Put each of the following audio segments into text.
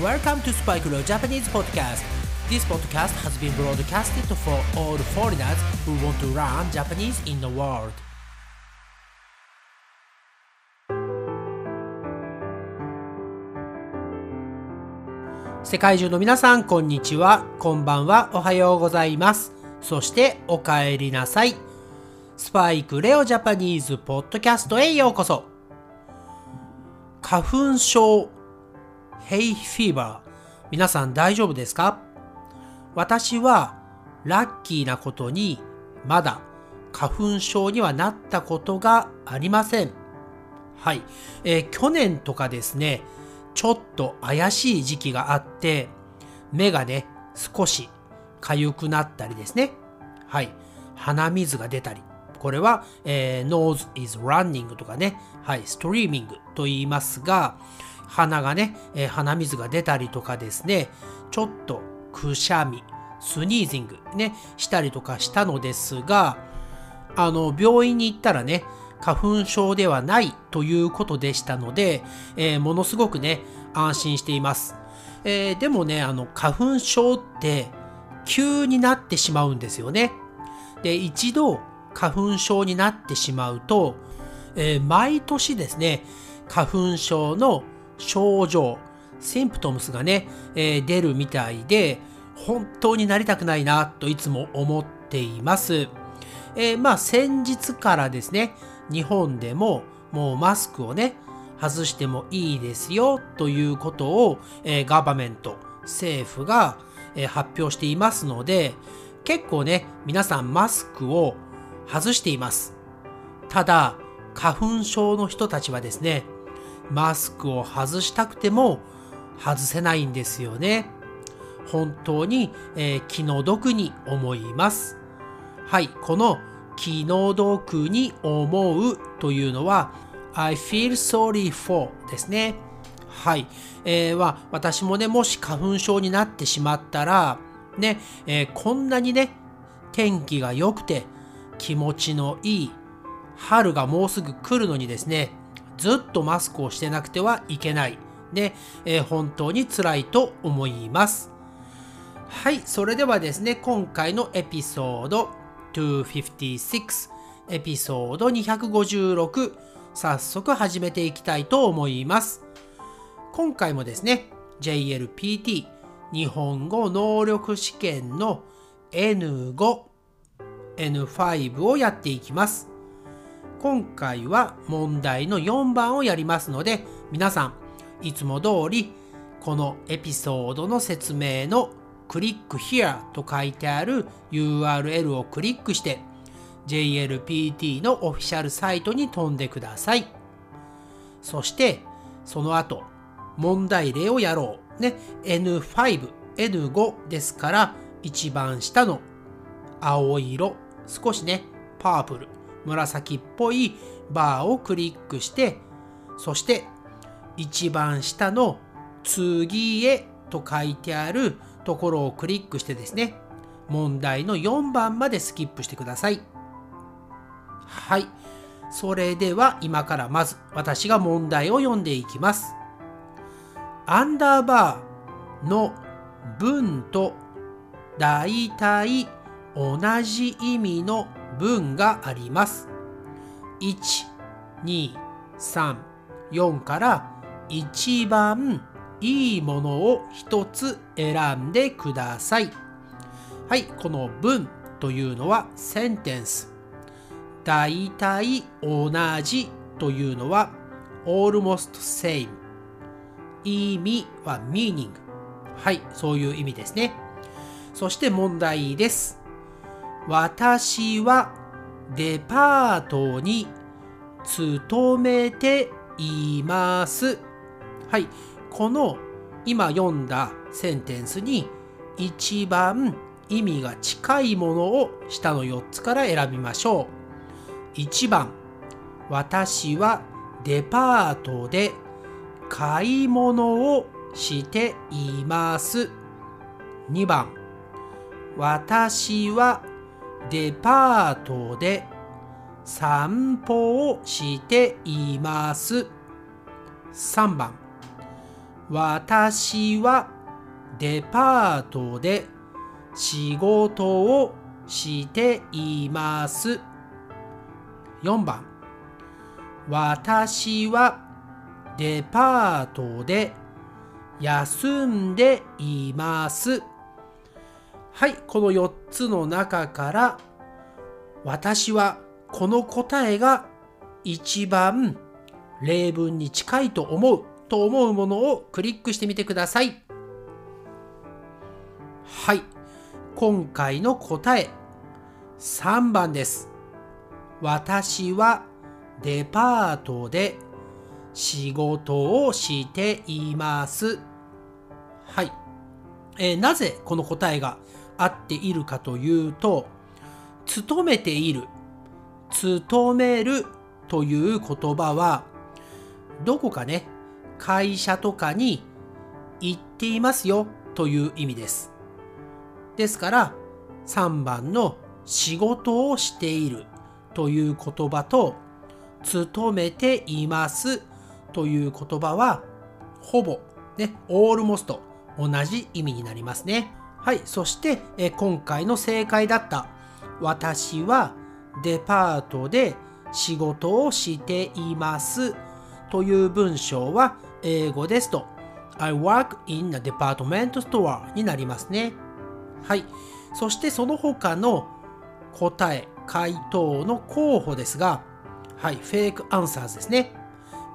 Welcome to Spike Leo Japanese Podcast. This podcast has been broadcasted for all foreigners who want to learn Japanese in the world. 世界中の皆さん、こんにちは。こんばんは。おはようございます。そして、お帰りなさい。スパイクレオジャパニーズポッドキャストへようこそ。花粉症、ヘイフィーバー。皆さん大丈夫ですか？私はラッキーなことにまだ花粉症にはなったことがありません。はい。えー去年とかですね、ちょっと怪しい時期があって、目がね、少し痒くなったりですね。はい。鼻水が出たり。これは、えー nose is running とかね、はい、streaming と言いますが、鼻がね、えー鼻水が出たりとかですね、ちょっとくしゃみ、スニージングね、したりとかしたのですが、あの、病院に行ったらね、花粉症ではないということでしたので、えーものすごくね、安心しています。えーでもね、あの、花粉症って急になってしまうんですよね。で、一度花粉症になってしまうと、えー毎年ですね、花粉症の症状、シンプトムスがね、えー出るみたいで、本当になりたくないなといつも思っています。えーまあ先日からですね、日本でももうマスクをね、外してもいいですよということを、えーガバメント、政府が、えー発表していますので、結構ね、皆さんマスクを外しています。ただ、花粉症の人たちはですね、マスクを外したくても外せないんですよね。本当に、えー気の毒に思います。はい、この気の毒に思うというのは I feel sorry for ですね。はい、えーは私もね、もし花粉症になってしまったら、ね、えーこんなにね、天気が良くて気持ちのいい春がもうすぐ来るのにですね、ずっとマスクをしてなくてはいけない。ね、えー本当に辛いと思います。はい、それではですね、今回のエピソード256、エピソード256、早速始めていきたいと思います。今回もですね、JLPT 日本語能力試験の N5、N5 をやっていきます。今回は問題の4番をやりますので、皆さん、いつも通り、このエピソードの説明のクリック here と書いてある URL をクリックして、JLPT のオフィシャルサイトに飛んでください。そして、その後、問題例をやろう。ね、N5、N5 ですから、一番下の青色、少しね、パープル、紫っぽいバーをクリックして、そして一番下の次へと書いてあるところをクリックしてですね、問題の4番までスキップしてください。はい。それでは今からまず私が問題を読んでいきます。アンダーバーの文と大体同じ意味の文があります。1、2、3、4から一番いいものを一つ選んでください。はい、この文というのはセンテンス。大体同じというのは almost same。意味は meaning。はい、そういう意味ですね。そして問題です。私はデパートに勤めています。はい、この今読んだセンテンスに一番意味が近いものを下の4つから選びましょう。1番、私はデパートで買い物をしています。2番、私はデパートで散歩をしています。3番私はデパートで仕事をしています。4番私はデパートで休んでいます。はい、この4つの中から私はこの答えが一番例文に近いと思うと思うものをクリックしてみてください。はい、今回の答え3番です。私はデパートで仕事をしています。はい。えーなぜこの答えが合っているかというと、勤めている、勤めるという言葉は、どこかね、会社とかに行っていますよという意味です。ですから、3番の仕事をしているという言葉と、勤めていますという言葉は、ほぼ、ね、オールモスト同じ意味になりますね。はい、そして、え今回の正解だった、私はデパートで仕事をしていますという文章は英語ですと、I work in a department store になりますね。はい。そしてその他の答え、回答の候補ですが、はい、フェイクアンサーズですね。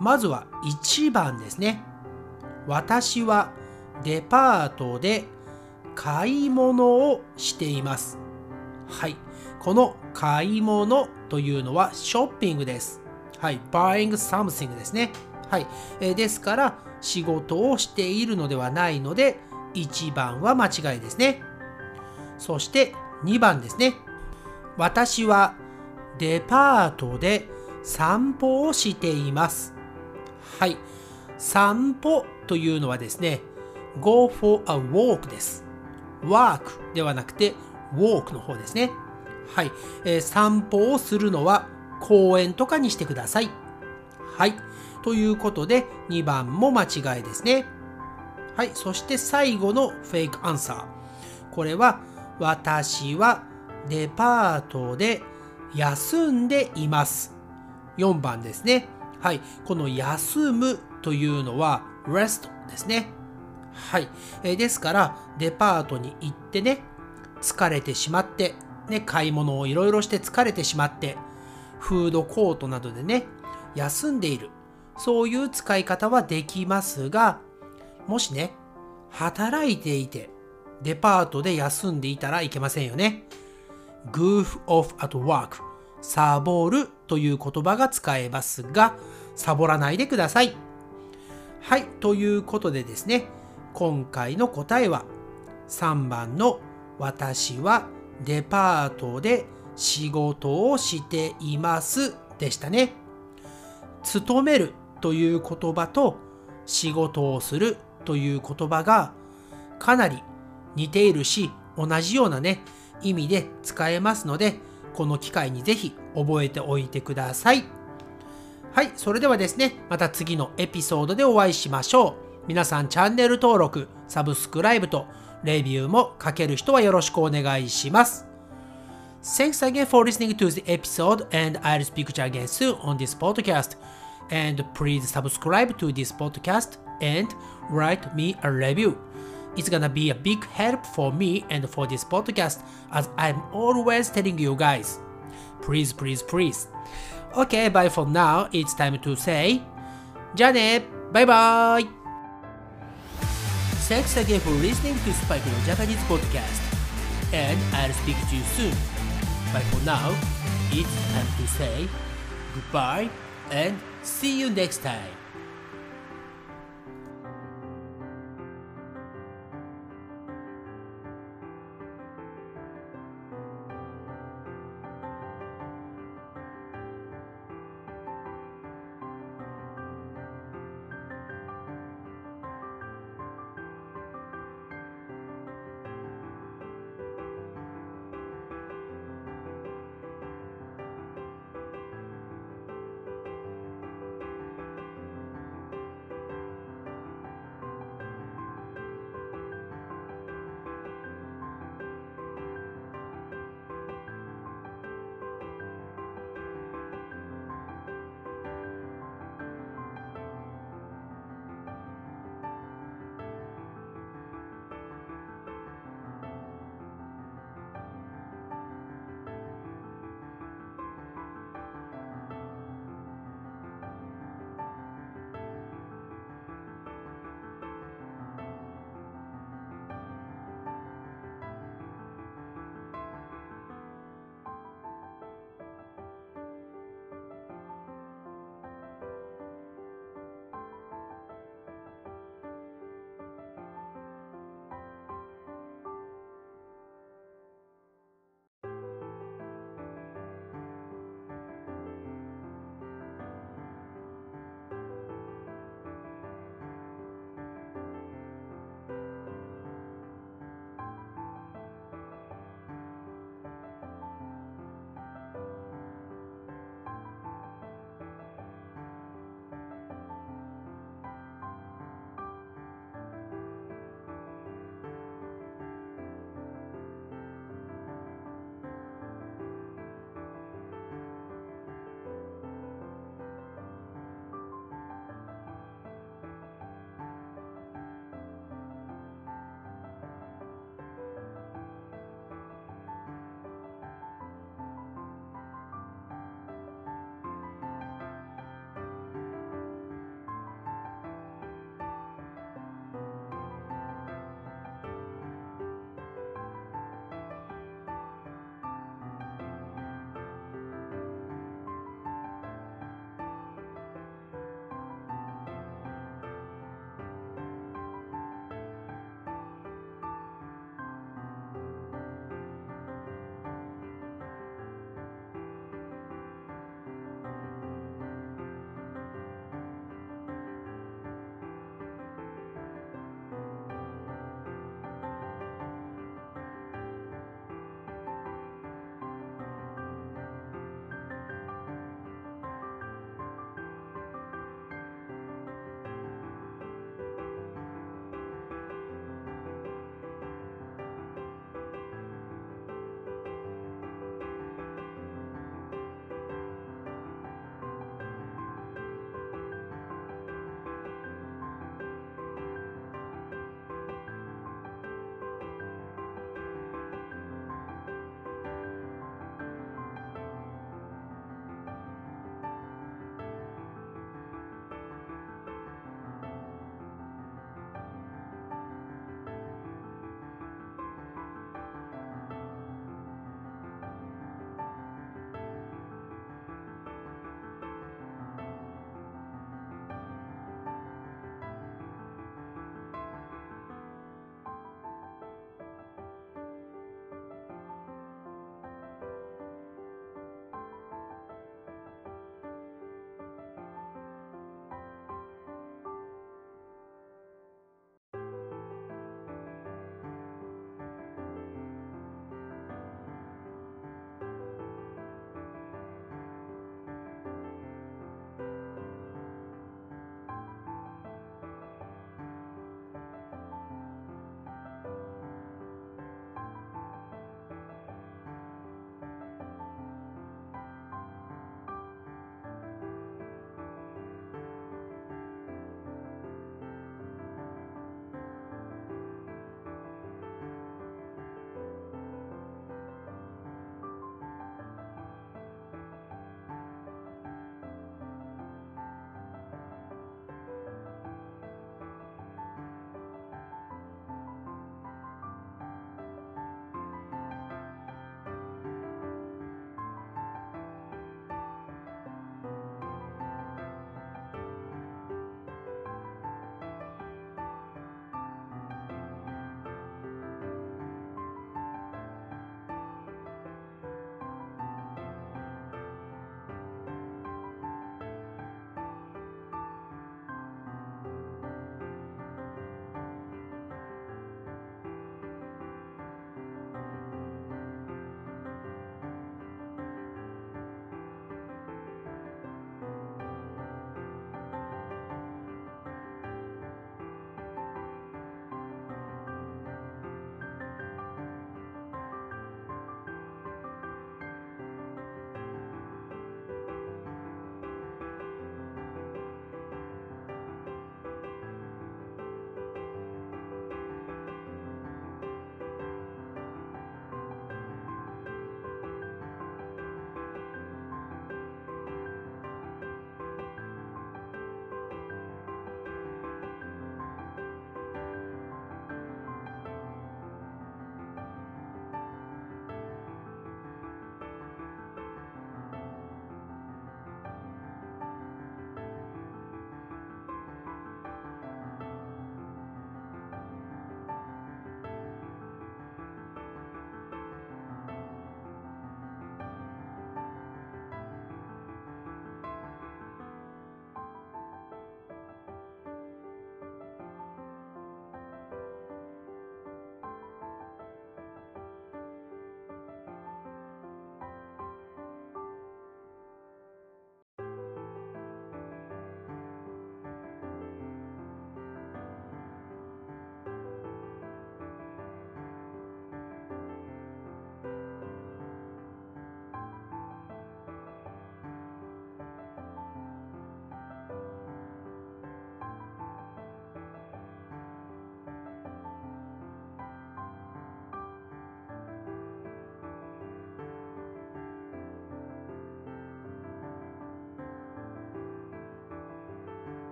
まずは1番ですね。私はデパートで買い物をしています。はい。この買い物というのはショッピングです。はい。buying something ですね。はい。えーですから、仕事をしているのではないので、1番は間違いですね。そして2番ですね。私はデパートで散歩をしています。はい。散歩というのはですね、go for a walk です。Work ではなくて walk の方ですね。はい。えー散歩をするのは公園とかにしてください。はい。ということで2番も間違いですね。はい。そして最後のフェイクアンサー。これは私はデパートで休んでいます。4番ですね。はい。この休むというのは rest ですね。はい。えーですから、デパートに行ってね、疲れてしまって、ね、買い物をいろいろして疲れてしまって、フードコートなどでね、休んでいる。そういう使い方はできますが、もしね、働いていて、デパートで休んでいたらいけませんよね。goof off at work サボるという言葉が使えますが、サボらないでください。はい、ということでですね、今回の答えは3番の私はデパートで仕事をしていますでしたね。勤めるという言葉と仕事をするという言葉がかなり似ているし同じようなね意味で使えますのでこの機会にぜひ覚えておいてください。はい、それではですね、また次のエピソードでお会いしましょう。皆さんチャンネル登録、サブスクライブとレビューも書ける人はよろしくお願いします。Thanks again for listening to the episode and I'll speak to you again soon on this podcast. And please subscribe to this podcast and write me a review. It's gonna be a big help for me and for this podcast as I'm always telling you guys. Please, please, please. Okay, bye for now. It's time to say じゃあねバイバイ Thanks again for listening to Spike no Japanese podcast. And I'll speak to you soon. But for now, it's time to say goodbye and see you next time.